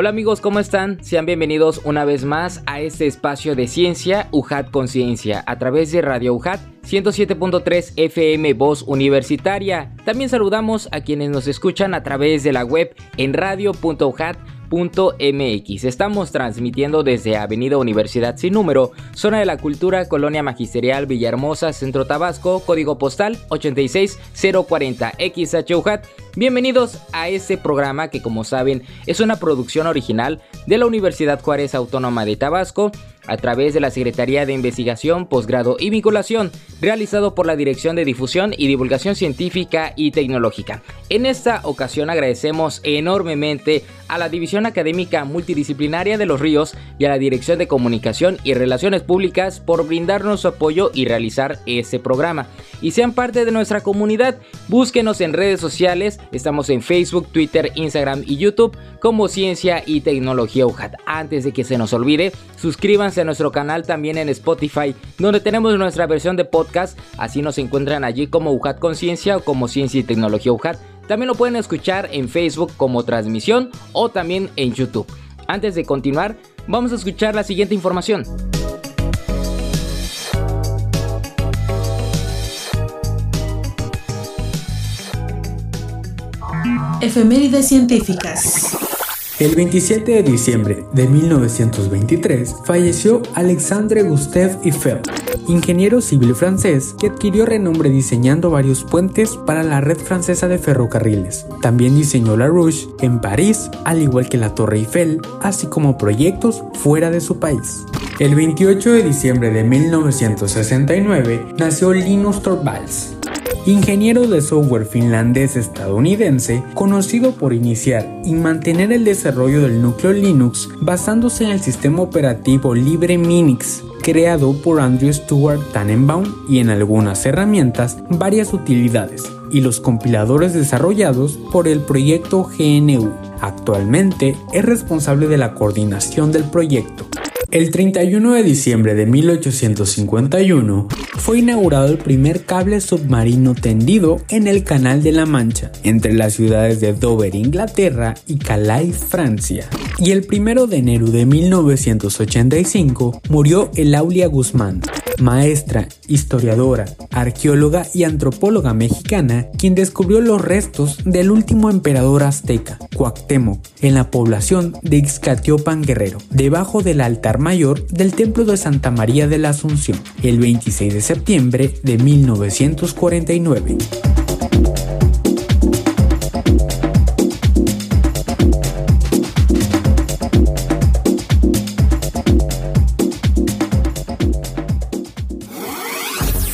Hola amigos, ¿cómo están? Sean bienvenidos una vez más a este espacio de ciencia UJAT Conciencia a través de Radio UJAT 107.3 FM Voz Universitaria. También saludamos a quienes nos escuchan a través de la web en radio.ujat.com Estamos transmitiendo desde Avenida Universidad Sin Número, Zona de la Cultura, Colonia Magisterial, Villahermosa, Centro Tabasco, código postal 86040 XHUJAT. Bienvenidos a este programa que como saben es una producción original de la Universidad Juárez Autónoma de Tabasco a través de la Secretaría de Investigación, Posgrado y Vinculación, realizado por la Dirección de Difusión y Divulgación Científica y Tecnológica. En esta ocasión agradecemos enormemente a la División Académica Multidisciplinaria de los Ríos y a la Dirección de Comunicación y Relaciones Públicas por brindarnos su apoyo y realizar este programa. Y sean parte de nuestra comunidad, búsquenos en redes sociales, estamos en Facebook, Twitter, Instagram y YouTube como Ciencia y Tecnología UJAT. Antes de que se nos olvide, suscríbanse a nuestro canal también en Spotify, donde tenemos nuestra versión de podcast. Así nos encuentran allí como UJAT Conciencia o como Ciencia y Tecnología UJAT. También lo pueden escuchar en Facebook como transmisión o también en YouTube. Antes de continuar, vamos a escuchar la siguiente información. Efemérides científicas. El 27 de diciembre de 1923 falleció Alexandre Gustave Eiffel, ingeniero civil francés que adquirió renombre diseñando varios puentes para la red francesa de ferrocarriles. También diseñó la Rouge en París, al igual que la Torre Eiffel, así como proyectos fuera de su país. El 28 de diciembre de 1969 nació Linus Torvalds, ingeniero de software finlandés-estadounidense, conocido por iniciar y mantener el desarrollo del núcleo Linux basándose en el sistema operativo libre Minix, creado por Andrew Stewart Tannenbaum y en algunas herramientas varias utilidades, y los compiladores desarrollados por el proyecto GNU. Actualmente es responsable de la coordinación del proyecto. El 31 de diciembre de 1851 fue inaugurado el primer cable submarino tendido en el Canal de la Mancha, entre las ciudades de Dover, Inglaterra y Calais, Francia. Y el 1 de enero de 1985 murió Elaulia Guzmán, maestra, historiadora, arqueóloga y antropóloga mexicana, quien descubrió los restos del último emperador azteca, Cuauhtémoc, en la población de Ixcatiopan Guerrero, debajo del altar mayor del templo de Santa María de la Asunción, el 26 de septiembre de 1949.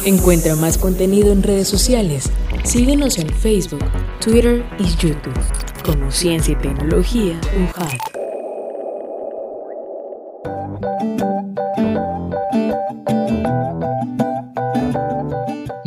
Encuentra más contenido en redes sociales. Síguenos en Facebook, Twitter y YouTube como Ciencia y Tecnología UJAT.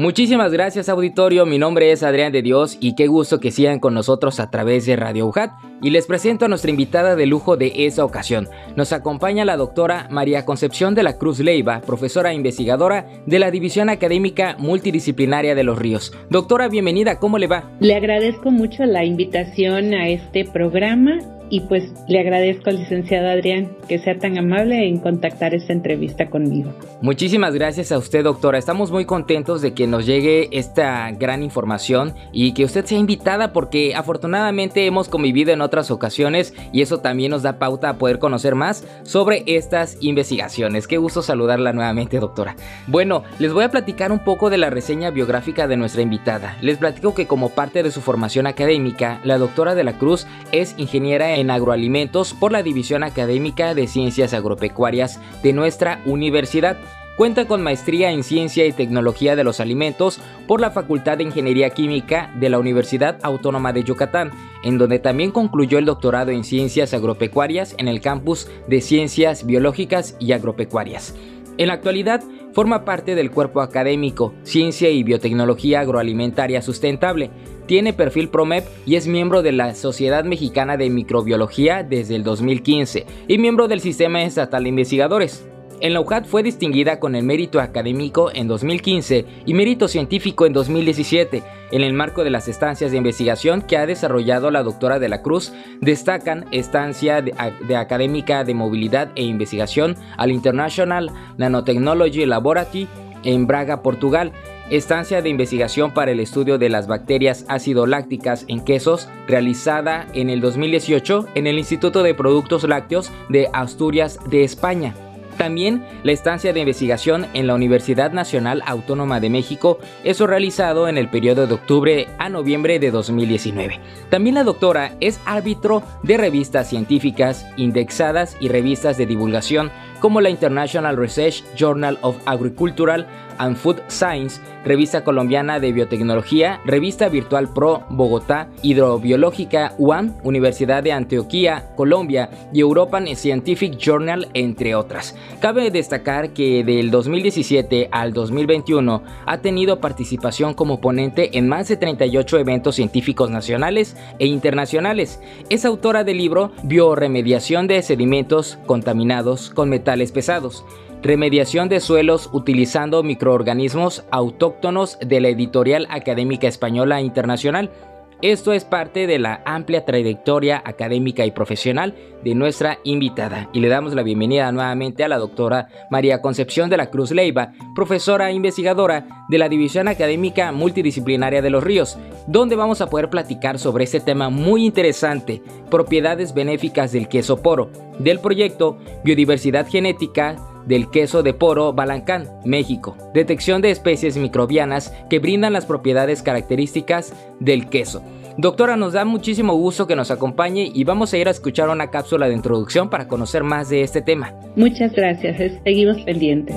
Muchísimas gracias auditorio, mi nombre es Adrián de Dios y qué gusto que sigan con nosotros a través de Radio UJAT y les presento a nuestra invitada de lujo de esa ocasión. Nos acompaña la doctora María Concepción de la Cruz Leiva, profesora e investigadora de la División Académica Multidisciplinaria de los Ríos. Doctora, bienvenida, ¿cómo le va? Le agradezco mucho la invitación a este programa y pues le agradezco al licenciado Adrián que sea tan amable en contactar esta entrevista conmigo. Muchísimas gracias a usted, doctora. Estamos muy contentos de que nos llegue esta gran información y que usted sea invitada porque afortunadamente hemos convivido en otras ocasiones y eso también nos da pauta a poder conocer más sobre estas investigaciones. Qué gusto saludarla nuevamente, doctora. Bueno, les voy a platicar un poco de la reseña biográfica de nuestra invitada. Les platico que como parte de su formación académica, la doctora de la Cruz es ingeniera en agroalimentos por la División Académica de Ciencias Agropecuarias de nuestra universidad. Cuenta con maestría en Ciencia y Tecnología de los Alimentos por la Facultad de Ingeniería Química de la Universidad Autónoma de Yucatán, en donde también concluyó el doctorado en Ciencias Agropecuarias en el campus de Ciencias Biológicas y Agropecuarias. En la actualidad, forma parte del cuerpo académico Ciencia y Biotecnología Agroalimentaria Sustentable. Tiene perfil PROMEP y es miembro de la Sociedad Mexicana de Microbiología desde el 2015 y miembro del Sistema Estatal de Investigadores. En la UJAT fue distinguida con el mérito académico en 2015 y mérito científico en 2017. En el marco de las estancias de investigación que ha desarrollado la doctora de la Cruz, destacan estancia de, académica de movilidad e investigación al International Nanotechnology Laboratory en Braga, Portugal, estancia de investigación para el estudio de las bacterias ácido lácticas en quesos, realizada en el 2018 en el Instituto de Productos Lácteos de Asturias de España. También la estancia de investigación en la Universidad Nacional Autónoma de México, eso realizado en el periodo de octubre a noviembre de 2019. También la doctora es árbitro de revistas científicas, indexadas y revistas de divulgación como la International Research Journal of Agricultural and Food Science, Revista Colombiana de Biotecnología, Revista Virtual Pro Bogotá, Hidrobiológica UAM, Universidad de Antioquia, Colombia y European Scientific Journal, entre otras. Cabe destacar que del 2017 al 2021 ha tenido participación como ponente en más de 38 eventos científicos nacionales e internacionales. Es autora del libro Bioremediación de sedimentos contaminados con metales pesados Remediación de suelos utilizando microorganismos autóctonos de la editorial académica española internacional. Esto es parte de la amplia trayectoria académica y profesional de nuestra invitada. Y le damos la bienvenida nuevamente a la doctora María Concepción de la Cruz Leiva, profesora e investigadora de la División Académica Multidisciplinaria de los Ríos, donde vamos a poder platicar sobre este tema muy interesante, propiedades benéficas del queso poro, del proyecto Biodiversidad Genética del queso de poro Balancán, México. Detección de especies microbianas que brindan las propiedades características del queso. Doctora, nos da muchísimo gusto que nos acompañe y vamos a ir a escuchar una cápsula de introducción para conocer más de este tema. Muchas gracias, seguimos pendientes.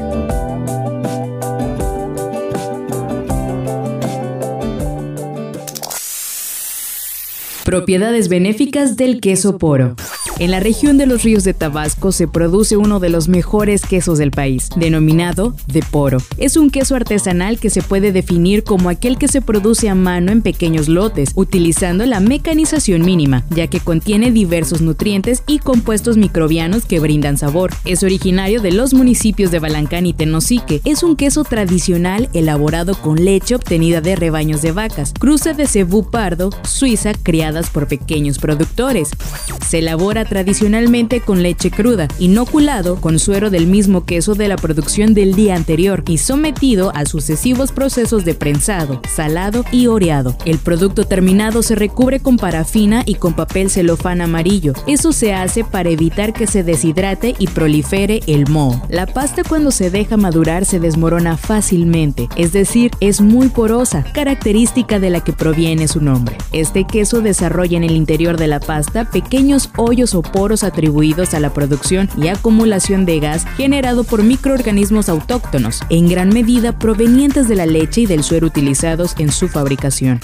Propiedades benéficas del queso poro. En la región de los ríos de Tabasco se produce uno de los mejores quesos del país, denominado de poro. Es un queso artesanal que se puede definir como aquel que se produce a mano en pequeños lotes, utilizando la mecanización mínima, ya que contiene diversos nutrientes y compuestos microbianos que brindan sabor. Es originario de los municipios de Balancán y Tenosique. Es un queso tradicional elaborado con leche obtenida de rebaños de vacas, cruce de cebú pardo, suiza, criadas por pequeños productores. Se elabora tradicionalmente con leche cruda, inoculado con suero del mismo queso de la producción del día anterior y sometido a sucesivos procesos de prensado, salado y oreado. El producto terminado se recubre con parafina y con papel celofán amarillo. Eso se hace para evitar que se deshidrate y prolifere el moho. La pasta cuando se deja madurar se desmorona fácilmente, es decir, es muy porosa, característica de la que proviene su nombre. Este queso desarrolla en el interior de la pasta pequeños hoyos o poros atribuidos a la producción y acumulación de gas generado por microorganismos autóctonos, en gran medida provenientes de la leche y del suero utilizados en su fabricación.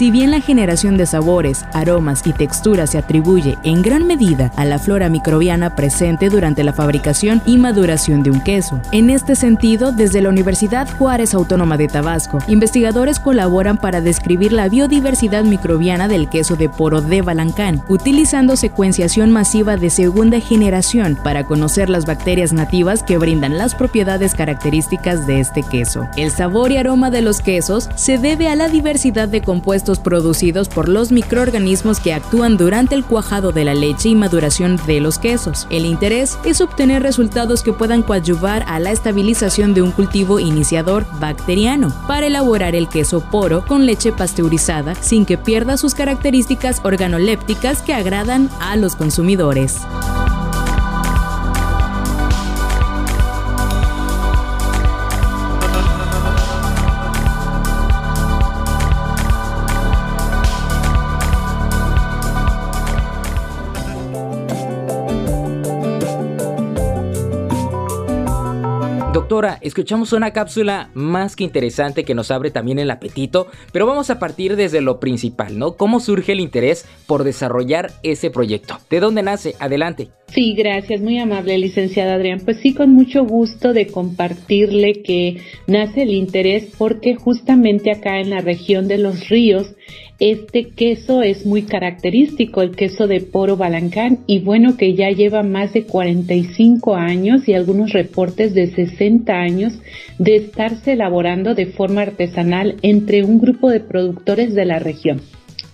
Si bien la generación de sabores, aromas y texturas se atribuye en gran medida a la flora microbiana presente durante la fabricación y maduración de un queso, en este sentido, desde la Universidad Juárez Autónoma de Tabasco, investigadores colaboran para describir la biodiversidad microbiana del queso de poro de Balancán, utilizando secuenciación masiva de segunda generación para conocer las bacterias nativas que brindan las propiedades características de este queso. El sabor y aroma de los quesos se debe a la diversidad de compuestos producidos por los microorganismos que actúan durante el cuajado de la leche y maduración de los quesos. El interés es obtener resultados que puedan coadyuvar a la estabilización de un cultivo iniciador bacteriano para elaborar el queso poro con leche pasteurizada sin que pierda sus características organolépticas que agradan a los consumidores. Doctora, escuchamos una cápsula más que interesante que nos abre también el apetito, pero vamos a partir desde lo principal, ¿no? ¿Cómo surge el interés por desarrollar ese proyecto? ¿De dónde nace? Adelante. Sí, gracias, muy amable, licenciada Adrián. Pues sí, con mucho gusto de compartirle que nace el interés porque justamente acá en la región de los ríos este queso es muy característico, el queso de Poro Balancán, y bueno que ya lleva más de 45 años y algunos reportes de 60 años de estarse elaborando de forma artesanal entre un grupo de productores de la región.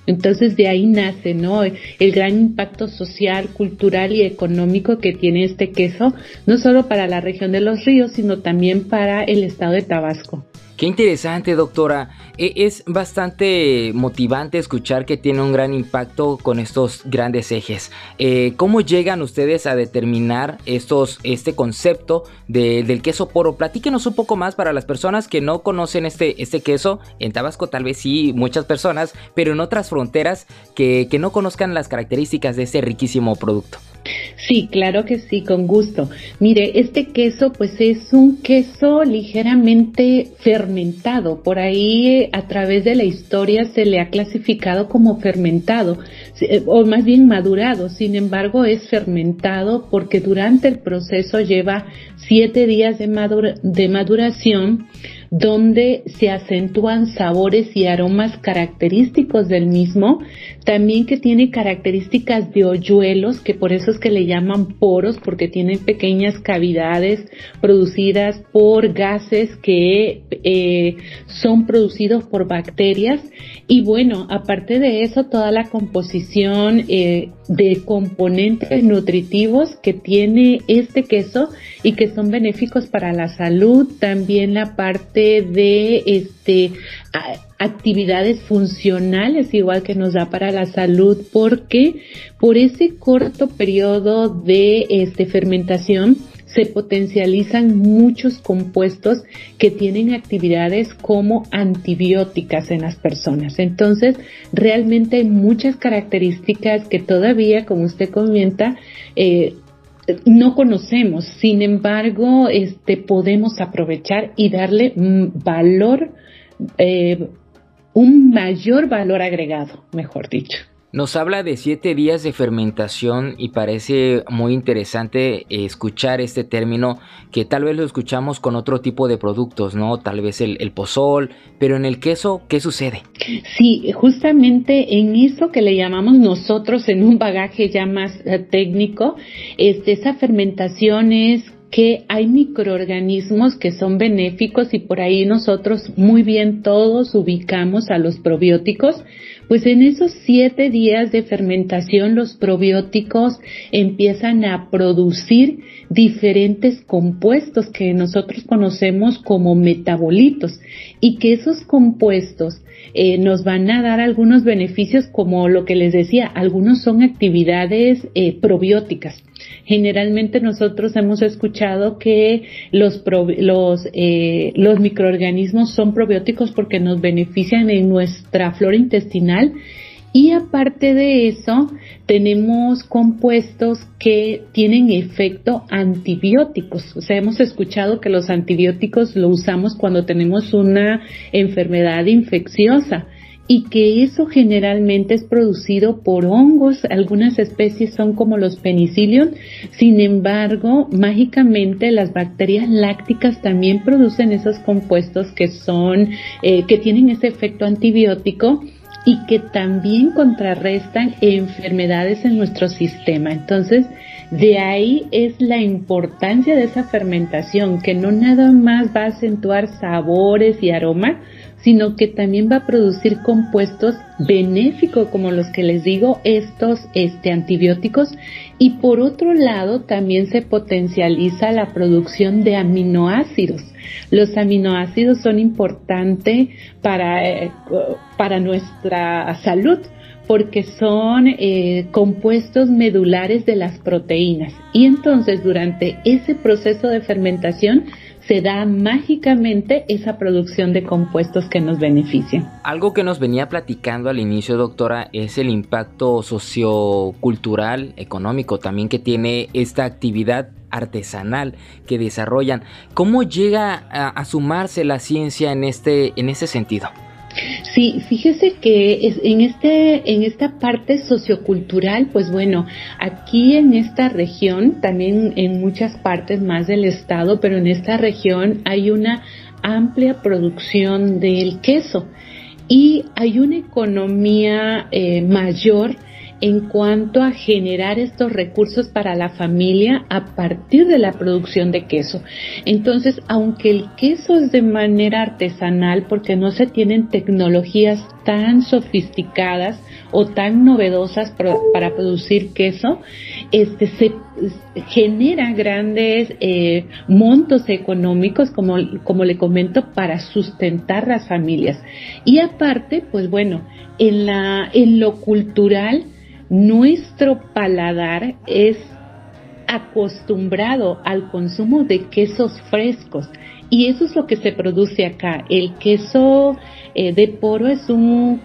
Entonces de ahí nace, ¿no? El gran impacto social, cultural y económico que tiene este queso, no solo para la región de los ríos, sino también para el estado de Tabasco. Qué interesante, doctora. E, es bastante motivante escuchar que tiene un gran impacto con estos grandes ejes. Eh, ¿Cómo llegan ustedes a determinar estos, este concepto del queso poro? Platíquenos un poco más para las personas que no conocen este, este queso. En Tabasco tal vez sí, muchas personas, pero en otras fronteras que, que no conozcan las características de este riquísimo producto. Sí, claro que sí, con gusto. Mire, este queso pues es un queso ligeramente fermentado. Por ahí a través de la historia se le ha clasificado como fermentado eh, o más bien madurado. Sin embargo, es fermentado porque durante el proceso lleva siete días de maduración donde se acentúan sabores y aromas característicos del mismo, también que tiene características de hoyuelos, que por eso es que le llaman poros, porque tienen pequeñas cavidades producidas por gases que eh, son producidos por bacterias. Y bueno, aparte de eso, toda la composición eh, de componentes nutritivos que tiene este queso y que son benéficos para la salud, también la parte de este actividades funcionales igual que nos da para la salud porque por ese corto periodo de este fermentación se potencializan muchos compuestos que tienen actividades como antibióticas en las personas. Entonces, realmente hay muchas características que todavía, como usted comenta, eh, no conocemos. Sin embargo, este, podemos aprovechar y darle valor, eh, un mayor valor agregado, mejor dicho. Nos habla de siete días de fermentación y parece muy interesante eh, escuchar este término que tal vez lo escuchamos con otro tipo de productos, ¿no? Tal vez el, pozol, pero en el queso, ¿qué sucede? Sí, justamente en eso que le llamamos nosotros en un bagaje ya más eh, técnico, este, esa fermentación es que hay microorganismos que son benéficos y por ahí nosotros muy bien todos ubicamos a los probióticos pues en esos siete días de fermentación los probióticos empiezan a producir diferentes compuestos que nosotros conocemos como metabolitos y que esos compuestos eh, nos van a dar algunos beneficios como lo que les decía, algunos son actividades eh, probióticas. Generalmente nosotros hemos escuchado que los, eh, los microorganismos son probióticos porque nos benefician en nuestra flora intestinal y aparte de eso, tenemos compuestos que tienen efecto antibióticos. O sea, hemos escuchado que los antibióticos lo usamos cuando tenemos una enfermedad infecciosa y que eso generalmente es producido por hongos. Algunas especies son como los penicillium. Sin embargo, mágicamente las bacterias lácticas también producen esos compuestos que son, eh, que tienen ese efecto antibiótico y que también contrarrestan enfermedades en nuestro sistema. Entonces, de ahí es la importancia de esa fermentación, que no nada más va a acentuar sabores y aromas, sino que también va a producir compuestos benéficos, como los que les digo, estos este, antibióticos. Y por otro lado, también se potencializa la producción de aminoácidos. Los aminoácidos son importantes para, eh, para nuestra salud porque son eh, compuestos medulares de las proteínas. Y entonces durante ese proceso de fermentación se da mágicamente esa producción de compuestos que nos benefician. Algo que nos venía platicando al inicio, doctora, es el impacto sociocultural, económico también que tiene esta actividad artesanal que desarrollan. ¿Cómo llega a, sumarse la ciencia en este, en ese sentido? Sí, fíjese que en este, en esta parte sociocultural, pues bueno, aquí en esta región, también en muchas partes más del estado, pero en esta región hay una amplia producción del queso y hay una economía eh, mayor en cuanto a generar estos recursos para la familia a partir de la producción de queso. Entonces, aunque el queso es de manera artesanal porque no se tienen tecnologías tan sofisticadas o tan novedosas para producir queso, este se genera grandes eh, montos económicos, como, como le comento, para sustentar las familias. Y aparte, pues bueno, en, la, en lo cultural, nuestro paladar es acostumbrado al consumo de quesos frescos y eso es lo que se produce acá. El queso eh, de poro es un,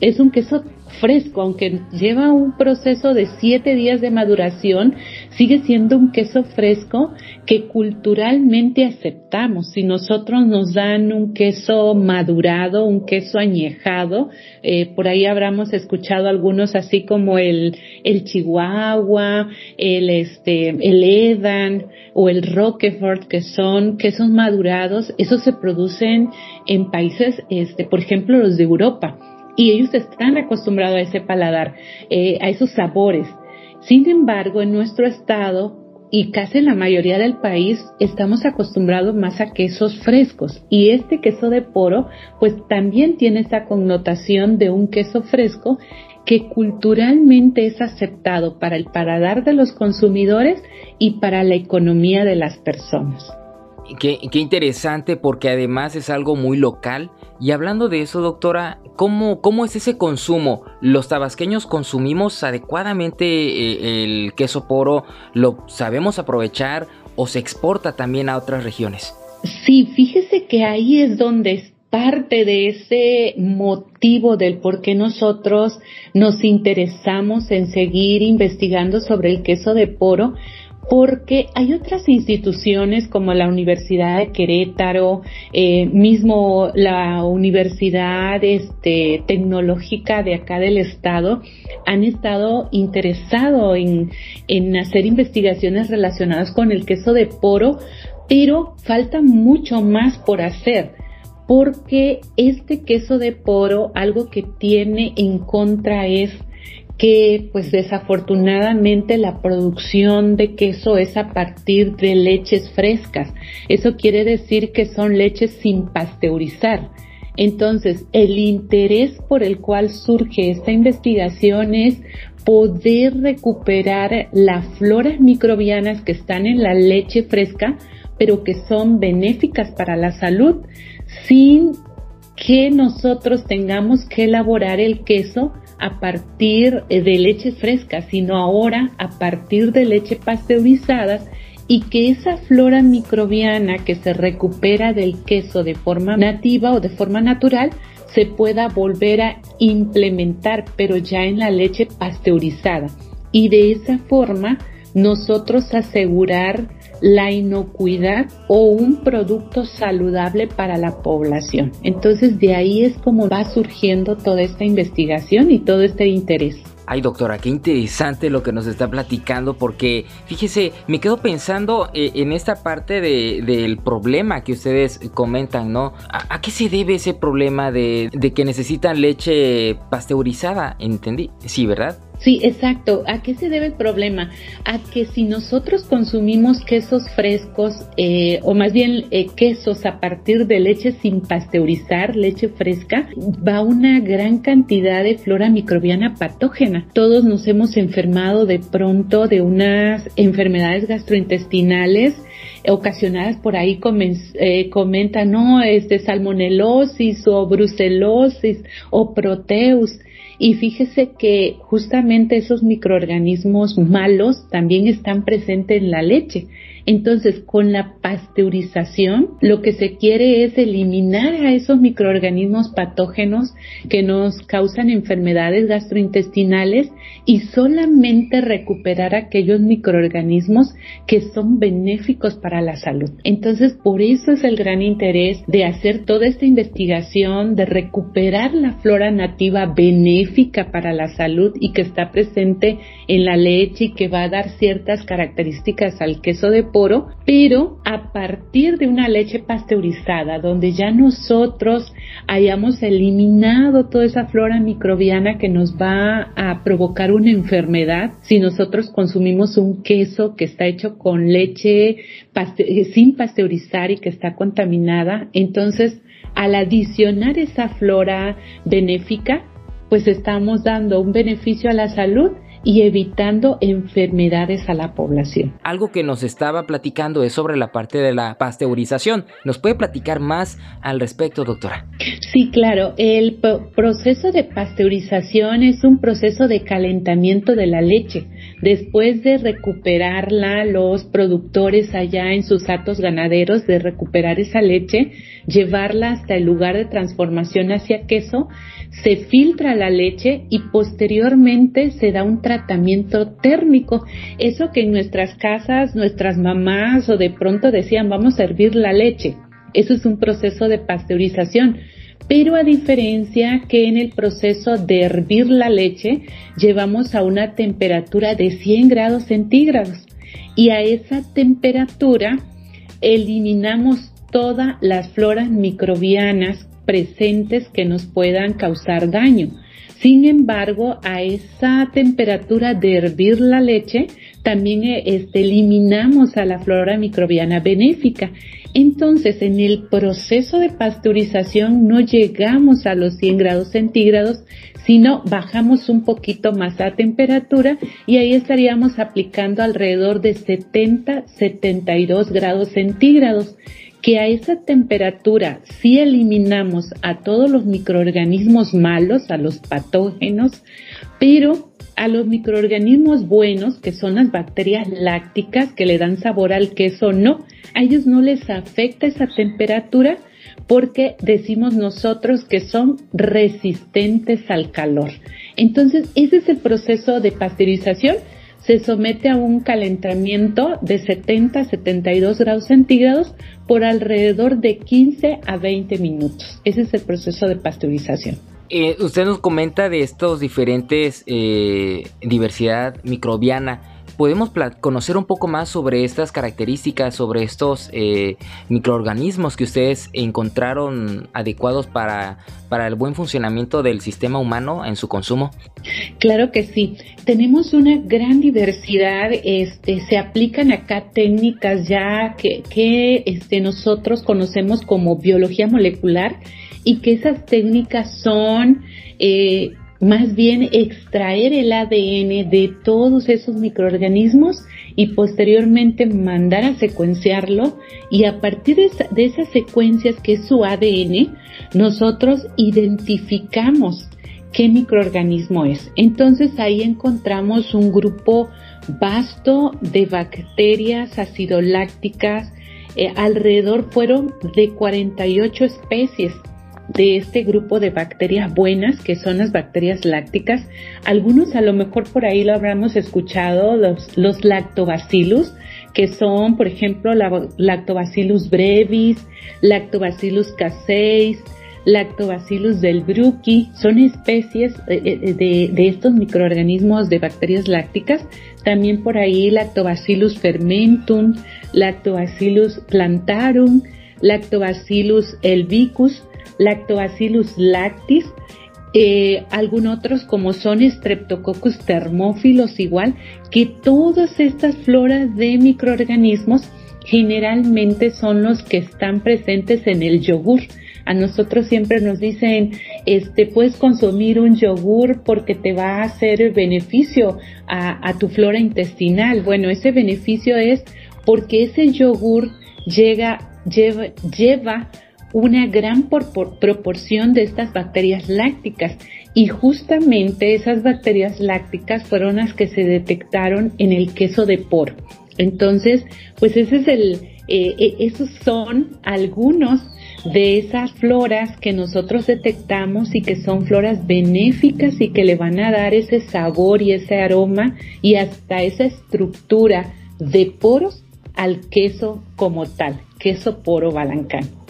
es un queso fresco, aunque lleva un proceso de siete días de maduración, sigue siendo un queso fresco que culturalmente aceptamos. Si nosotros nos dan un queso madurado, un queso añejado, eh, por ahí habremos escuchado algunos así como el, el Chihuahua, el este, el Edan o el Roquefort, que son quesos madurados, esos se producen en países, este, por ejemplo, los de Europa y ellos están acostumbrados a ese paladar, eh, a esos sabores. Sin embargo, en nuestro estado y casi en la mayoría del país estamos acostumbrados más a quesos frescos y este queso de poro pues también tiene esa connotación de un queso fresco que culturalmente es aceptado para el paladar de los consumidores y para la economía de las personas. Qué, qué interesante porque además es algo muy local y hablando de eso, doctora, ¿cómo, cómo es ese consumo? ¿Los tabasqueños consumimos adecuadamente eh, el queso poro? ¿Lo sabemos aprovechar o se exporta también a otras regiones? Sí, fíjese que ahí es donde es parte de ese motivo del por qué nosotros nos interesamos en seguir investigando sobre el queso de poro, porque hay otras instituciones como la Universidad de Querétaro, eh, mismo la Universidad este, Tecnológica de acá del Estado, han estado interesados en, en hacer investigaciones relacionadas con el queso de poro, pero falta mucho más por hacer porque este queso de poro algo que tiene en contra es que pues desafortunadamente la producción de queso es a partir de leches frescas. Eso quiere decir que son leches sin pasteurizar. Entonces, el interés por el cual surge esta investigación es poder recuperar las floras microbianas que están en la leche fresca, pero que son benéficas para la salud, sin que nosotros tengamos que elaborar el queso a partir eh, de leche fresca, sino ahora a partir de leche pasteurizada y que esa flora microbiana que se recupera del queso de forma nativa o de forma natural se pueda volver a implementar, pero ya en la leche pasteurizada. Y de esa forma nosotros asegurar la inocuidad o un producto saludable para la población. Entonces de ahí es como va surgiendo toda esta investigación y todo este interés. Ay, doctora, qué interesante lo que nos está platicando, porque fíjese, me quedo pensando eh, en esta parte del problema que ustedes comentan, ¿no? ¿A, qué se debe ese problema de, de que necesitan leche pasteurizada? ¿Entendí? Sí, ¿verdad? Sí, exacto. ¿A qué se debe el problema? A que si nosotros consumimos quesos frescos, eh, o más bien eh, quesos a partir de leche sin pasteurizar, leche fresca, va una gran cantidad de flora microbiana patógena. Todos nos hemos enfermado de pronto de unas enfermedades gastrointestinales ocasionadas por ahí eh, comentan, no, es de salmonelosis o brucelosis o proteus Y fíjese que justamente esos microorganismos malos también están presentes en la leche. Entonces, con la pasteurización, lo que se quiere es eliminar a esos microorganismos patógenos que nos causan enfermedades gastrointestinales y solamente recuperar aquellos microorganismos que son benéficos para la salud. Entonces, por eso es el gran interés de hacer toda esta investigación, de recuperar la flora nativa benéfica para la salud y que está presente en la leche y que va a dar ciertas características al queso de poro, pero a partir de una leche pasteurizada, donde ya nosotros hayamos eliminado toda esa flora microbiana que nos va a provocar una enfermedad si nosotros consumimos un queso que está hecho con leche eh, sin pasteurizar y que está contaminada, entonces al adicionar esa flora benéfica, pues estamos dando un beneficio a la salud y evitando enfermedades a la población. Algo que nos estaba platicando es sobre la parte de la pasteurización. ¿Nos puede platicar más al respecto, doctora? Sí, claro. El proceso de pasteurización es un proceso de calentamiento de la leche. Después de recuperarla, los productores allá en sus atos ganaderos, de recuperar esa leche, llevarla hasta el lugar de transformación hacia queso, se filtra la leche y posteriormente se da un tratamiento térmico. Eso que en nuestras casas, nuestras mamás o de pronto decían vamos a hervir la leche. Eso es un proceso de pasteurización. Pero a diferencia que en el proceso de hervir la leche llevamos a una temperatura de 100 grados centígrados y a esa temperatura eliminamos todas las floras microbianas presentes que nos puedan causar daño. Sin embargo, a esa temperatura de hervir la leche, también eh, este, eliminamos a la flora microbiana benéfica. Entonces, en el proceso de pasteurización no llegamos a los 100 grados centígrados, sino bajamos un poquito más a temperatura y ahí estaríamos aplicando alrededor de 70-72 grados centígrados que a esa temperatura si eliminamos a todos los microorganismos malos, a los patógenos, pero a los microorganismos buenos, que son las bacterias lácticas que le dan sabor al queso, no, a ellos no les afecta esa temperatura porque decimos nosotros que son resistentes al calor. Entonces, ese es el proceso de pasteurización se somete a un calentamiento de 70 a 72 grados centígrados por alrededor de 15 a 20 minutos. Ese es el proceso de pasteurización. Eh, usted nos comenta de estos diferentes eh, diversidad microbiana podemos conocer un poco más sobre estas características, sobre estos eh, microorganismos que ustedes encontraron adecuados para, para el buen funcionamiento del sistema humano en su consumo? Claro que sí. Tenemos una gran diversidad. Este, se aplican acá técnicas ya que, este, nosotros conocemos como biología molecular y que esas técnicas son eh, más bien extraer el ADN de todos esos microorganismos y posteriormente mandar a secuenciarlo y a partir de, esas secuencias que es su ADN, nosotros identificamos qué microorganismo es. Entonces ahí encontramos un grupo vasto de bacterias acidolácticas, eh, alrededor fueron de 48 especies de este grupo de bacterias buenas, que son las bacterias lácticas. Algunos a lo mejor por ahí lo habremos escuchado, los, los lactobacillus, que son, por ejemplo, la, lactobacillus brevis, lactobacillus casei, lactobacillus del son especies de, de, de, estos microorganismos de bacterias lácticas. También por ahí lactobacillus fermentum, lactobacillus plantarum, lactobacillus elbicus, Lactobacillus lactis, eh, algunos otros como son Streptococcus thermophilus igual, que todas estas floras de microorganismos generalmente son los que están presentes en el yogur. A nosotros siempre nos dicen, este, puedes consumir un yogur porque te va a hacer beneficio a, tu flora intestinal. Bueno, ese beneficio es porque ese yogur llega, lleva una gran proporción de estas bacterias lácticas y justamente esas bacterias lácticas fueron las que se detectaron en el queso de poro. Entonces, pues ese es el, eh, eh, esos son algunos de esas floras que nosotros detectamos y que son floras benéficas y que le van a dar ese sabor y ese aroma y hasta esa estructura de poros al queso como tal, queso poro balancán.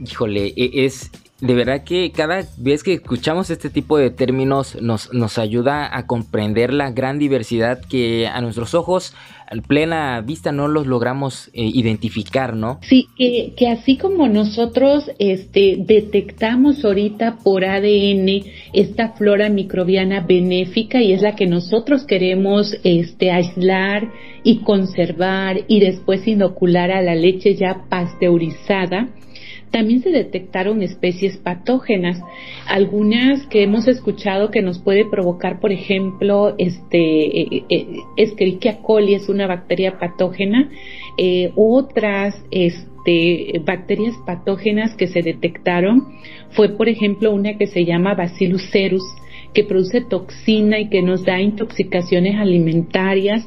Híjole, e, es de verdad que cada vez que escuchamos este tipo de términos nos, nos ayuda a comprender la gran diversidad que a nuestros ojos, a plena vista, no los logramos eh, identificar, ¿no? Sí, que, así como nosotros este, detectamos ahorita por ADN esta flora microbiana benéfica y es la que nosotros queremos este, aislar y conservar y después inocular a la leche ya pasteurizada, también se detectaron especies patógenas, algunas que hemos escuchado que nos puede provocar, por ejemplo, este eh, eh, Escherichia coli es una bacteria patógena, eh, otras este, bacterias patógenas que se detectaron fue, por ejemplo, una que se llama Bacillus cereus, que produce toxina y que nos da intoxicaciones alimentarias,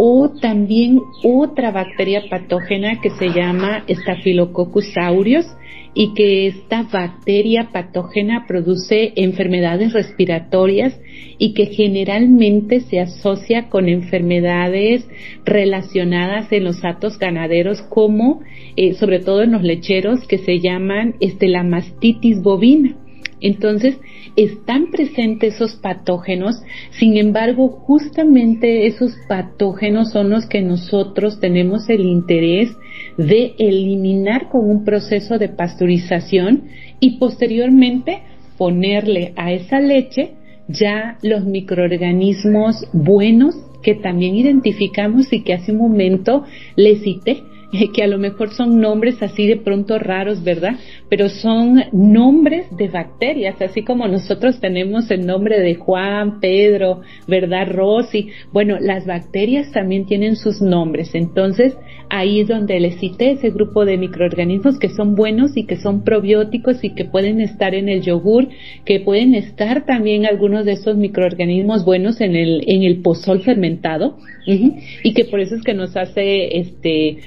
o también otra bacteria patógena que se llama Staphylococcus aureus y que esta bacteria patógena produce enfermedades respiratorias y que generalmente se asocia con enfermedades relacionadas en los atos ganaderos como eh, sobre todo en los lecheros que se llaman este, la mastitis bovina. Entonces, están presentes esos patógenos, sin embargo, justamente esos patógenos son los que nosotros tenemos el interés de eliminar con un proceso de pasteurización y posteriormente ponerle a esa leche ya los microorganismos buenos que también identificamos y que hace un momento le cité, que a lo mejor son nombres así de pronto raros, ¿verdad? Pero son nombres de bacterias, así como nosotros tenemos el nombre de Juan, Pedro, ¿verdad? Rosy. Bueno, las bacterias también tienen sus nombres. Entonces, ahí es donde les cité ese grupo de microorganismos que son buenos y que son probióticos y que pueden estar en el yogur, que pueden estar también algunos de esos microorganismos buenos en el, en el pozol fermentado y que por eso es que nos hace este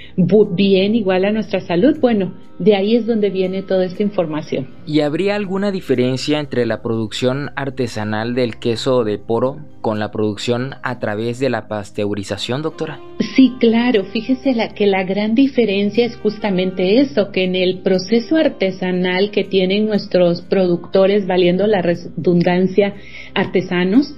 bien igual a nuestra salud. Bueno, de ahí es donde viene toda esta información. ¿Y habría alguna diferencia entre la producción artesanal del queso de poro con la producción a través de la pasteurización, doctora? Sí, claro. Fíjese la, que la gran diferencia es justamente eso, que en el proceso artesanal que tienen nuestros productores, valiendo la redundancia, artesanos,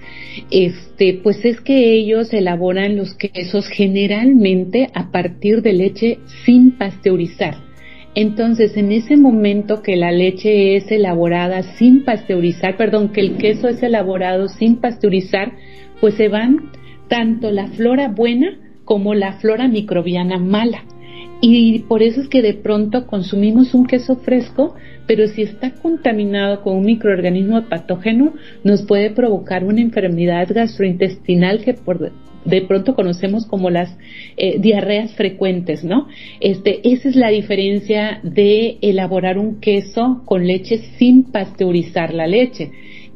este, pues es que ellos elaboran los quesos generalmente a partir de leche sin pasteurizar. Entonces, en ese momento que la leche es elaborada sin pasteurizar, perdón, que el queso es elaborado sin pasteurizar, pues se van tanto la flora buena como la flora microbiana mala. Y por eso es que de pronto consumimos un queso fresco, pero si está contaminado con un microorganismo patógeno, nos puede provocar una enfermedad gastrointestinal que por de pronto conocemos como las eh, diarreas frecuentes, ¿no? Este, esa es la diferencia de elaborar un queso con leche sin pasteurizar la leche.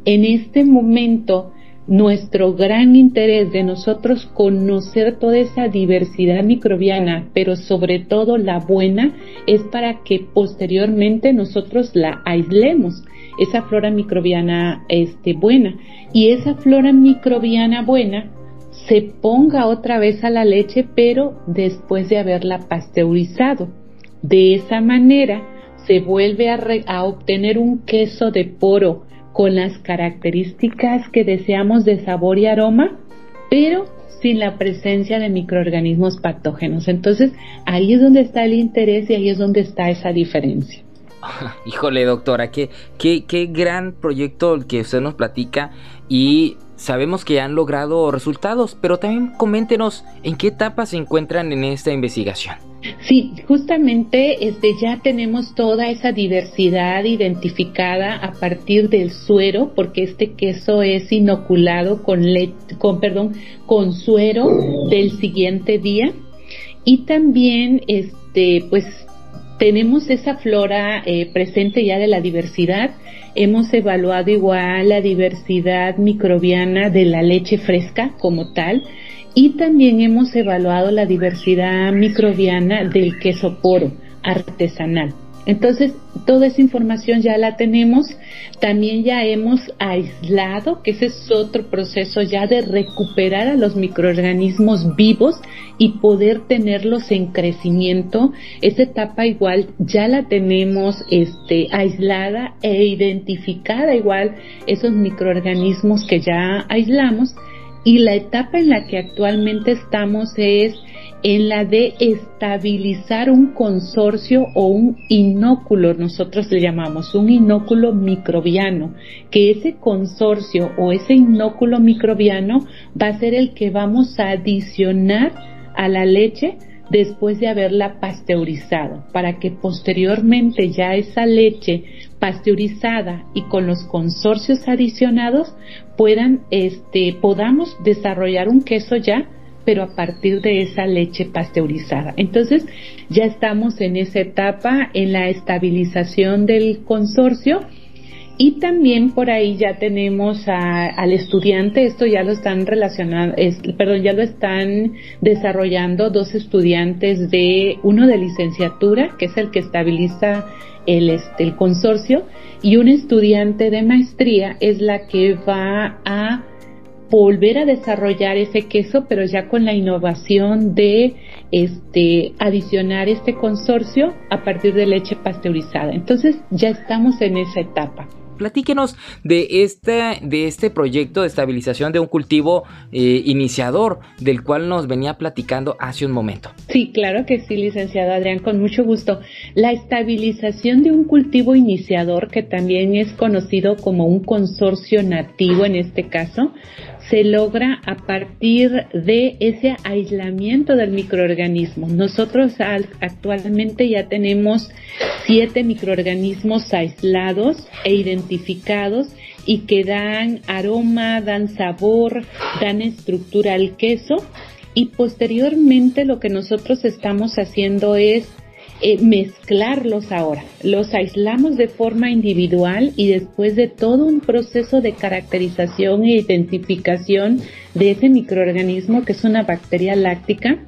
En este momento, nuestro gran interés de nosotros conocer toda esa diversidad microbiana, pero sobre todo la buena, es para que posteriormente nosotros la aislemos, esa flora microbiana este, buena. Y esa flora microbiana buena se ponga otra vez a la leche, pero después de haberla pasteurizado. De esa manera se vuelve a, obtener un queso de poro con las características que deseamos de sabor y aroma, pero sin la presencia de microorganismos patógenos. Entonces, ahí es donde está el interés y ahí es donde está esa diferencia. Híjole, doctora, qué, qué, qué gran proyecto el que usted nos platica y sabemos que han logrado resultados, pero también coméntenos en qué etapa se encuentran en esta investigación. Sí, justamente este, ya tenemos toda esa diversidad identificada a partir del suero, porque este queso es inoculado con, con, perdón, con suero del siguiente día. Y también, este, pues, tenemos esa flora eh, presente ya de la diversidad. Hemos evaluado igual la diversidad microbiana de la leche fresca como tal y también hemos evaluado la diversidad microbiana del queso poro artesanal. Entonces, toda esa información ya la tenemos. También ya hemos aislado, que ese es otro proceso ya de recuperar a los microorganismos vivos y poder tenerlos en crecimiento. Esa etapa igual ya la tenemos este, aislada e identificada igual esos microorganismos que ya aislamos. Y la etapa en la que actualmente estamos es en la de estabilizar un consorcio o un inóculo, nosotros le llamamos un inóculo microbiano, que ese consorcio o ese inóculo microbiano va a ser el que vamos a adicionar a la leche después de haberla pasteurizado, para que posteriormente ya esa leche pasteurizada y con los consorcios adicionados puedan, este, podamos desarrollar un queso ya pero a partir de esa leche pasteurizada. Entonces, ya estamos en esa etapa, en la estabilización del consorcio. Y también por ahí ya tenemos al estudiante, esto ya lo están relacionando, perdón, ya lo están desarrollando dos estudiantes de uno de licenciatura, que es el que estabiliza el, este, el consorcio, y un estudiante de maestría es la que va a volver a desarrollar ese queso, pero ya con la innovación de este adicionar este consorcio a partir de leche pasteurizada. Entonces ya estamos en esa etapa. Platíquenos de este, de este proyecto de estabilización de un cultivo eh, iniciador del cual nos venía platicando hace un momento. Sí, claro que sí, licenciado Adrián, con mucho gusto. La estabilización de un cultivo iniciador, que también es conocido como un consorcio nativo en este caso, se logra a partir de ese aislamiento del microorganismo. Nosotros actualmente ya tenemos siete microorganismos aislados e identificados y que dan aroma, dan sabor, dan estructura al queso y posteriormente lo que nosotros estamos haciendo es eh, mezclarlos ahora. Los aislamos de forma individual y después de todo un proceso de caracterización e identificación de ese microorganismo que es una bacteria láctica,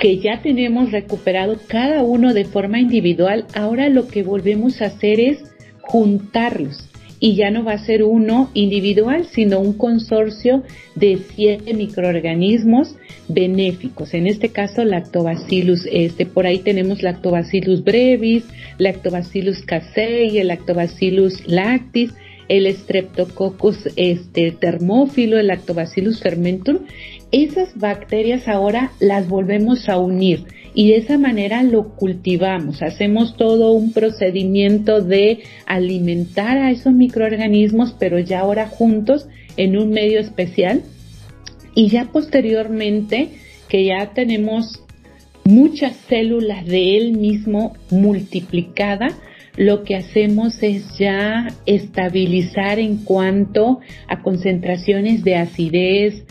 que ya tenemos recuperado cada uno de forma individual, ahora lo que volvemos a hacer es juntarlos y ya no va a ser uno individual, sino un consorcio de siete microorganismos benéficos. En este caso, Lactobacillus, este, por ahí tenemos Lactobacillus brevis, Lactobacillus casei, el Lactobacillus lactis, el Streptococcus este, termófilo, el Lactobacillus fermentum. Esas bacterias ahora las volvemos a unir y de esa manera lo cultivamos. Hacemos todo un procedimiento de alimentar a esos microorganismos, pero ya ahora juntos en un medio especial. Y ya posteriormente, que ya tenemos muchas células de él mismo multiplicada, lo que hacemos es ya estabilizar en cuanto a concentraciones de acidez,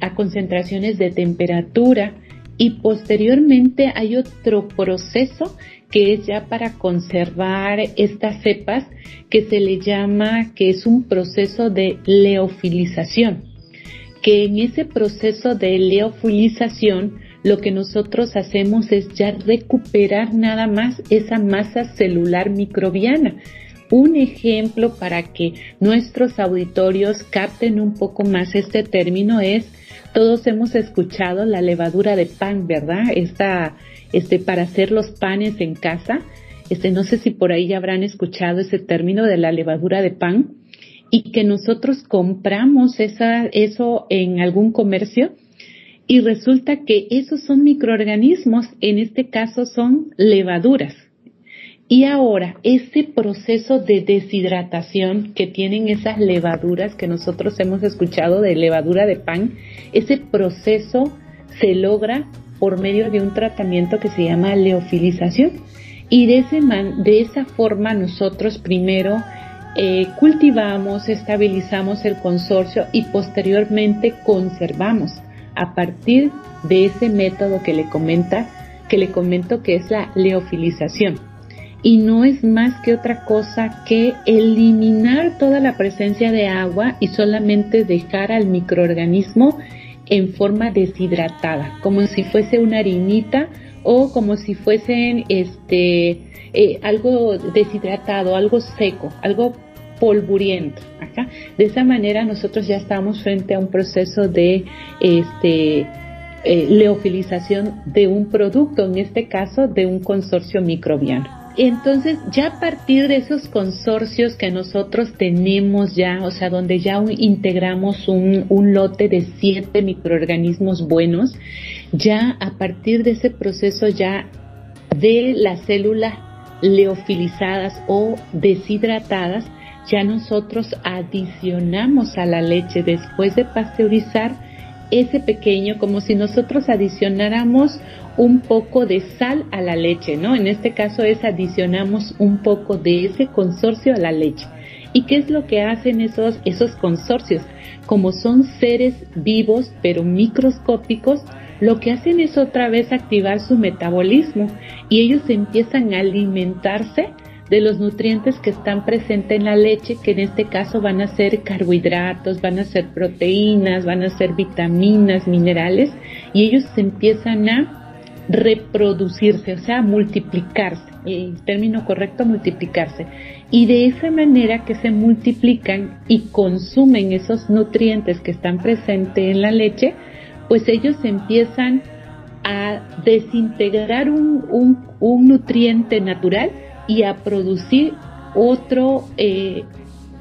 a concentraciones de temperatura, y posteriormente hay otro proceso que es ya para conservar estas cepas que se le llama que es un proceso de leofilización que en ese proceso de leofilización lo que nosotros hacemos es ya recuperar nada más esa masa celular microbiana. Un ejemplo para que nuestros auditorios capten un poco más este término es todos hemos escuchado la levadura de pan, ¿verdad? Esta, este, para hacer los panes en casa. Este, no sé si por ahí ya habrán escuchado ese término de la levadura de pan y que nosotros compramos esa, eso en algún comercio y resulta que esos son microorganismos, en este caso son levaduras. Y ahora, ese proceso de deshidratación que tienen esas levaduras que nosotros hemos escuchado de levadura de pan, ese proceso se logra por medio de un tratamiento que se llama leofilización. Y de, ese de esa forma nosotros primero eh, cultivamos, estabilizamos el consorcio y posteriormente conservamos a partir de ese método que le comenta que le comento que es la leofilización. Y no es más que otra cosa que eliminar toda la presencia de agua y solamente dejar al microorganismo en forma deshidratada, como si fuese una harinita o como si fuesen este eh, algo deshidratado, algo seco, algo polvuriento. Acá. De esa manera nosotros ya estamos frente a un proceso de este, eh, leofilización de un producto, en este caso de un consorcio microbiano. Entonces, ya a partir de esos consorcios que nosotros tenemos ya, o sea, donde ya integramos un, un, lote de siete microorganismos buenos, ya a partir de ese proceso ya de las células leofilizadas o deshidratadas, ya nosotros adicionamos a la leche después de pasteurizar ese pequeño, como si nosotros adicionáramos un poco de sal a la leche, ¿no? En este caso es adicionamos un poco de ese consorcio a la leche. ¿Y qué es lo que hacen esos, esos consorcios? Como son seres vivos pero microscópicos, lo que hacen es otra vez activar su metabolismo y ellos empiezan a alimentarse de los nutrientes que están presentes en la leche, que en este caso van a ser carbohidratos, van a ser proteínas, van a ser vitaminas, minerales, y ellos empiezan a reproducirse, o sea, multiplicarse, el término correcto, multiplicarse. Y de esa manera que se multiplican y consumen esos nutrientes que están presentes en la leche, pues ellos empiezan a desintegrar un, un nutriente natural y a producir otro, eh,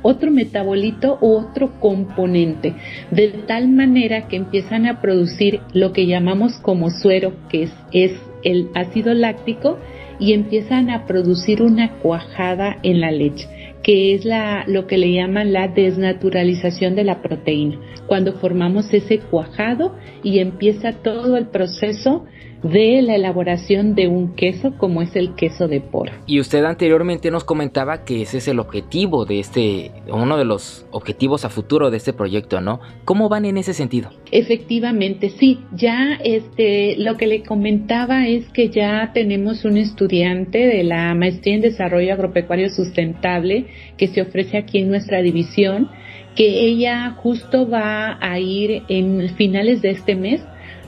otro metabolito u otro componente, de tal manera que empiezan a producir lo que llamamos como suero, que es, es el ácido láctico, y empiezan a producir una cuajada en la leche que es la, lo que le llaman la desnaturalización de la proteína, cuando formamos ese cuajado y empieza todo el proceso de la elaboración de un queso como es el queso de poro. Y usted anteriormente nos comentaba que ese es el objetivo de este, uno de los objetivos a futuro de este proyecto, ¿no? ¿Cómo van en ese sentido? Efectivamente, sí, ya este, lo que le comentaba es que ya tenemos un estudiante de la maestría en desarrollo agropecuario sustentable que se ofrece aquí en nuestra división, que ella justo va a ir en finales de este mes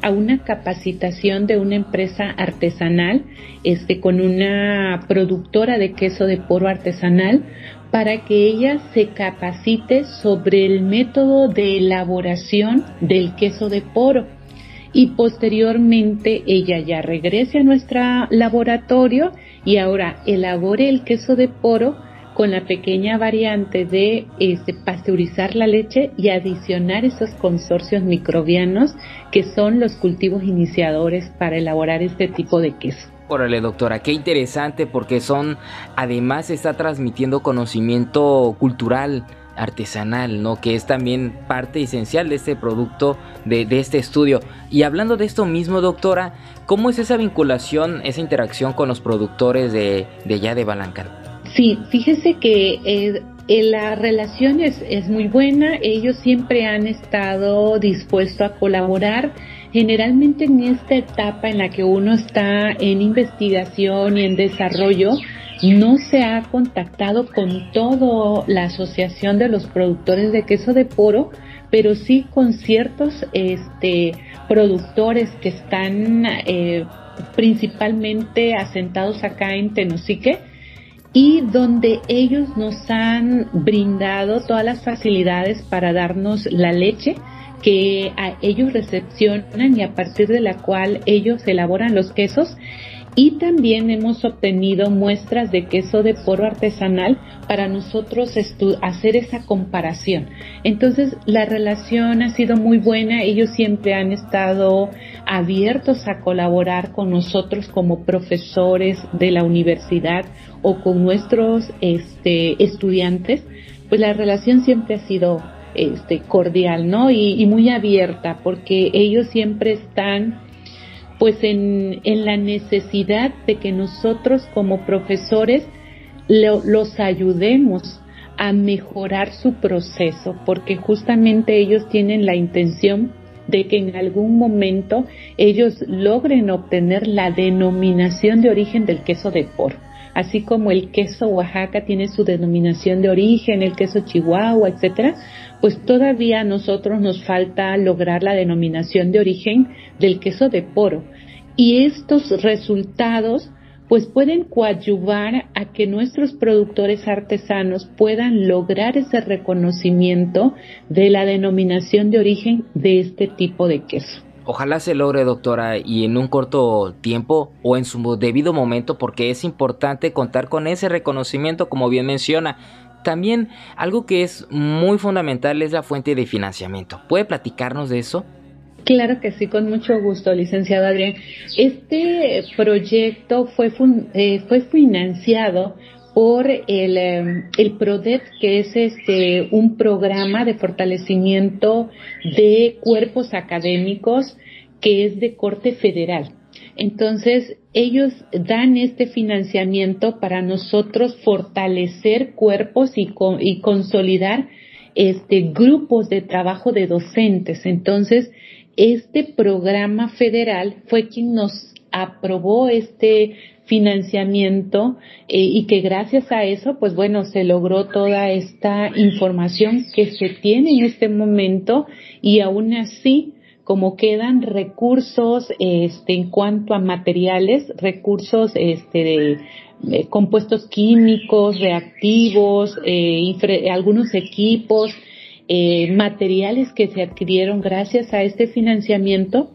a una capacitación de una empresa artesanal, este, con una productora de queso de poro artesanal, para que ella se capacite sobre el método de elaboración del queso de poro. Y posteriormente ella ya regrese a nuestro laboratorio y ahora elabore el queso de poro con la pequeña variante de este, pasteurizar la leche y adicionar esos consorcios microbianos que son los cultivos iniciadores para elaborar este tipo de queso. Órale, doctora, qué interesante porque son, además está transmitiendo conocimiento cultural, artesanal, ¿no? Que es también parte esencial de este producto, de, este estudio. Y hablando de esto mismo, doctora, ¿cómo es esa vinculación, esa interacción con los productores de, de allá de Balancán? Sí, fíjese que eh, eh, la relación es, es, muy buena, ellos siempre han estado dispuestos a colaborar. Generalmente en esta etapa en la que uno está en investigación y en desarrollo, no se ha contactado con toda la asociación de los productores de queso de poro, pero sí con ciertos este, productores que están eh, principalmente asentados acá en Tenosique y donde ellos nos han brindado todas las facilidades para darnos la leche que ellos recepcionan y a partir de la cual ellos elaboran los quesos y también hemos obtenido muestras de queso de poro artesanal para nosotros hacer esa comparación. Entonces la relación ha sido muy buena, ellos siempre han estado abiertos a colaborar con nosotros como profesores de la universidad o con nuestros este, estudiantes, pues la relación siempre ha sido este, cordial, ¿no? Y, y muy abierta, porque ellos siempre están pues en, en la necesidad de que nosotros como profesores los ayudemos a mejorar su proceso, porque justamente ellos tienen la intención de que en algún momento ellos logren obtener la denominación de origen del queso de poro. Así como el queso Oaxaca tiene su denominación de origen, el queso Chihuahua, etcétera, pues todavía a nosotros nos falta lograr la denominación de origen del queso de poro. Y estos resultados pues pueden coadyuvar a que nuestros productores artesanos puedan lograr ese reconocimiento de la denominación de origen de este tipo de queso. Ojalá se logre, doctora, y en un corto tiempo o en su debido momento, porque es importante contar con ese reconocimiento, como bien menciona. También algo que es muy fundamental es la fuente de financiamiento. ¿Puede platicarnos de eso? Claro que sí, con mucho gusto, licenciado Adrián. Este proyecto fue, eh, fue financiado por el, em, el PRODEP, que es este un programa de fortalecimiento de cuerpos académicos que es de corte federal. Entonces, ellos dan este financiamiento para nosotros fortalecer cuerpos y, y consolidar este grupos de trabajo de docentes. Entonces, este programa federal fue quien nos aprobó este financiamiento eh, y que gracias a eso, pues bueno, se logró toda esta información que se tiene en este momento y aún así, como quedan recursos este, en cuanto a materiales, recursos este, de, eh, compuestos químicos, reactivos, eh, algunos equipos, eh, materiales que se adquirieron gracias a este financiamiento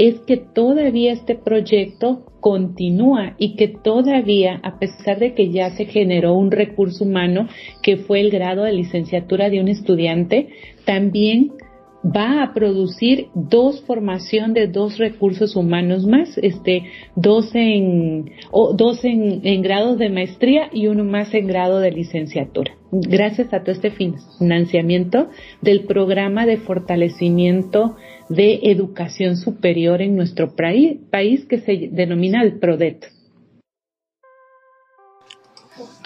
es que todavía este proyecto continúa y que todavía, a pesar de que ya se generó un recurso humano que fue el grado de licenciatura de un estudiante, también va a producir dos formación de dos recursos humanos más, este, dos en, o dos en, en grados de maestría y uno más en grado de licenciatura. Gracias a todo este financiamiento del programa de fortalecimiento de educación superior en nuestro país que se denomina el PRODET.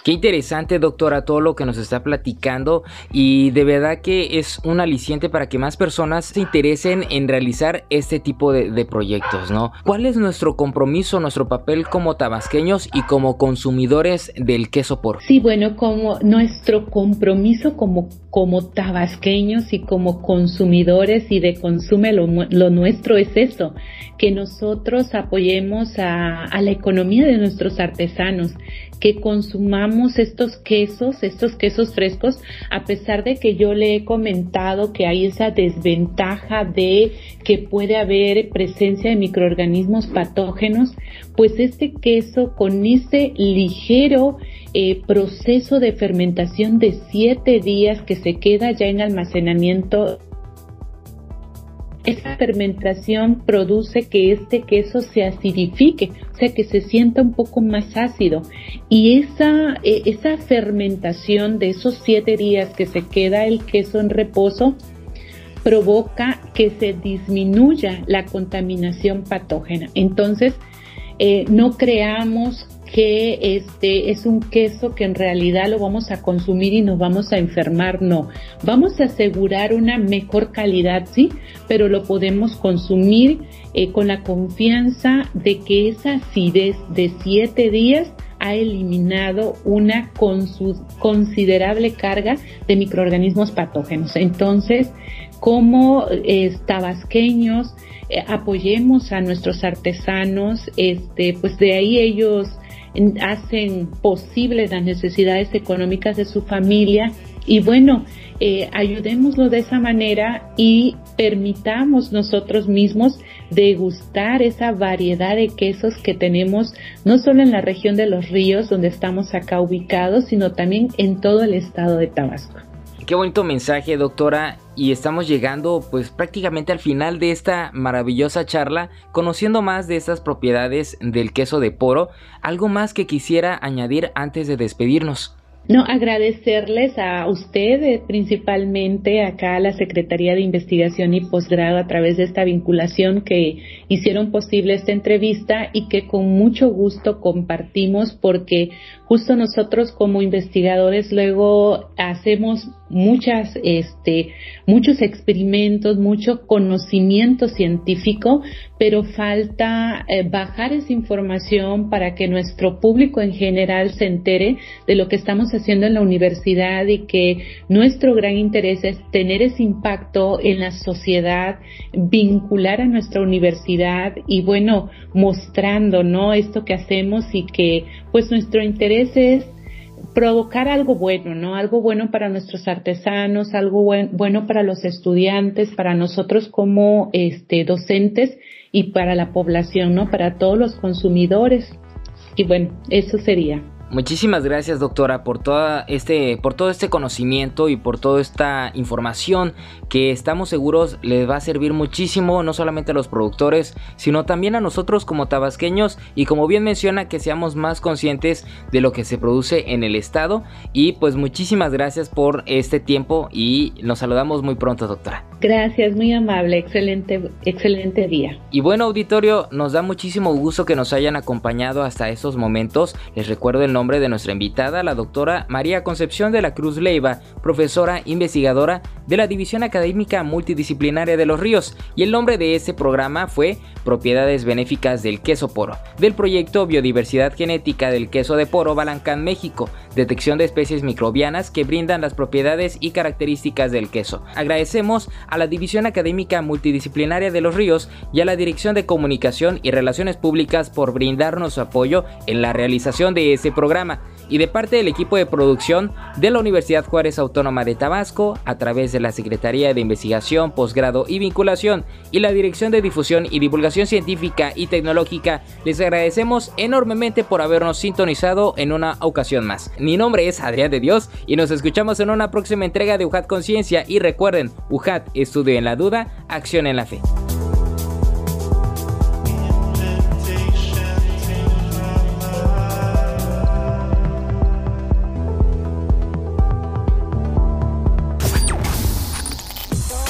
Qué interesante, doctora, todo lo que nos está platicando y de verdad que es un aliciente para que más personas se interesen en realizar este tipo de, proyectos, ¿no? ¿Cuál es nuestro compromiso, nuestro papel como tabasqueños y como consumidores del queso por? Sí, bueno, como nuestro compromiso como, como tabasqueños y como consumidores y de consume lo, nuestro es eso, que nosotros apoyemos a, a la economía de nuestros artesanos, que consumamos estos quesos, estos quesos frescos, a pesar de que yo le he comentado que hay esa desventaja de que puede haber presencia de microorganismos patógenos, pues este queso con ese ligero eh, proceso de fermentación de siete días que se queda ya en almacenamiento esa fermentación produce que este queso se acidifique, o sea, que se sienta un poco más ácido. Y esa, e, esa fermentación de esos siete días que se queda el queso en reposo provoca que se disminuya la contaminación patógena. Entonces, eh, no creamos que este es un queso que en realidad lo vamos a consumir y nos vamos a enfermar, no. Vamos a asegurar una mejor calidad, sí, pero lo podemos consumir eh, con la confianza de que esa acidez de siete días ha eliminado una considerable carga de microorganismos patógenos. Entonces, como eh, tabasqueños, eh, apoyemos a nuestros artesanos, este, pues de ahí ellos hacen posibles las necesidades económicas de su familia y bueno, eh, ayudémoslo de esa manera y permitamos nosotros mismos degustar esa variedad de quesos que tenemos no solo en la región de los ríos donde estamos acá ubicados, sino también en todo el estado de Tabasco. Qué bonito mensaje, doctora. Y estamos llegando pues prácticamente al final de esta maravillosa charla, conociendo más de estas propiedades del queso de poro. ¿Algo más que quisiera añadir antes de despedirnos? No, agradecerles a usted, principalmente acá a la Secretaría de Investigación y Posgrado a través de esta vinculación que hicieron posible esta entrevista y que con mucho gusto compartimos porque justo nosotros como investigadores luego hacemos muchas, este, muchos experimentos, mucho conocimiento científico, pero falta eh, bajar esa información para que nuestro público en general se entere de lo que estamos haciendo en la universidad y que nuestro gran interés es tener ese impacto en la sociedad, vincular a nuestra universidad y bueno, mostrando, ¿no? Esto que hacemos y que pues nuestro interés es provocar algo bueno, ¿no? Algo bueno para nuestros artesanos, algo bueno para los estudiantes, para nosotros como este, docentes y para la población, ¿no? Para todos los consumidores. Y bueno, eso sería. Muchísimas gracias, doctora, por toda este por todo este conocimiento y por toda esta información que estamos seguros les va a servir muchísimo no solamente a los productores, sino también a nosotros como tabasqueños y como bien menciona que seamos más conscientes de lo que se produce en el estado y pues muchísimas gracias por este tiempo y nos saludamos muy pronto, doctora. Gracias, muy amable, excelente excelente día. Y bueno, auditorio, nos da muchísimo gusto que nos hayan acompañado hasta estos momentos. Les recuerdo el nombre de nuestra invitada, la doctora María Concepción de la Cruz Leiva, profesora investigadora de la División Académica Multidisciplinaria de los Ríos, y el nombre de este programa fue Propiedades Benéficas del Queso Poro, del proyecto Biodiversidad Genética del Queso de Poro Balancán, México, detección de especies microbianas que brindan las propiedades y características del queso. Agradecemos a la División Académica Multidisciplinaria de los Ríos y a la Dirección de Comunicación y Relaciones Públicas por brindarnos su apoyo en la realización de ese programa y de parte del equipo de producción de la Universidad Juárez Autónoma de Tabasco, a través de la Secretaría de Investigación, Posgrado y Vinculación y la Dirección de Difusión y Divulgación Científica y Tecnológica, les agradecemos enormemente por habernos sintonizado en una ocasión más. Mi nombre es Adrián de Dios y nos escuchamos en una próxima entrega de UJAT Conciencia y recuerden, UJAT, estudio en la duda, acción en la fe.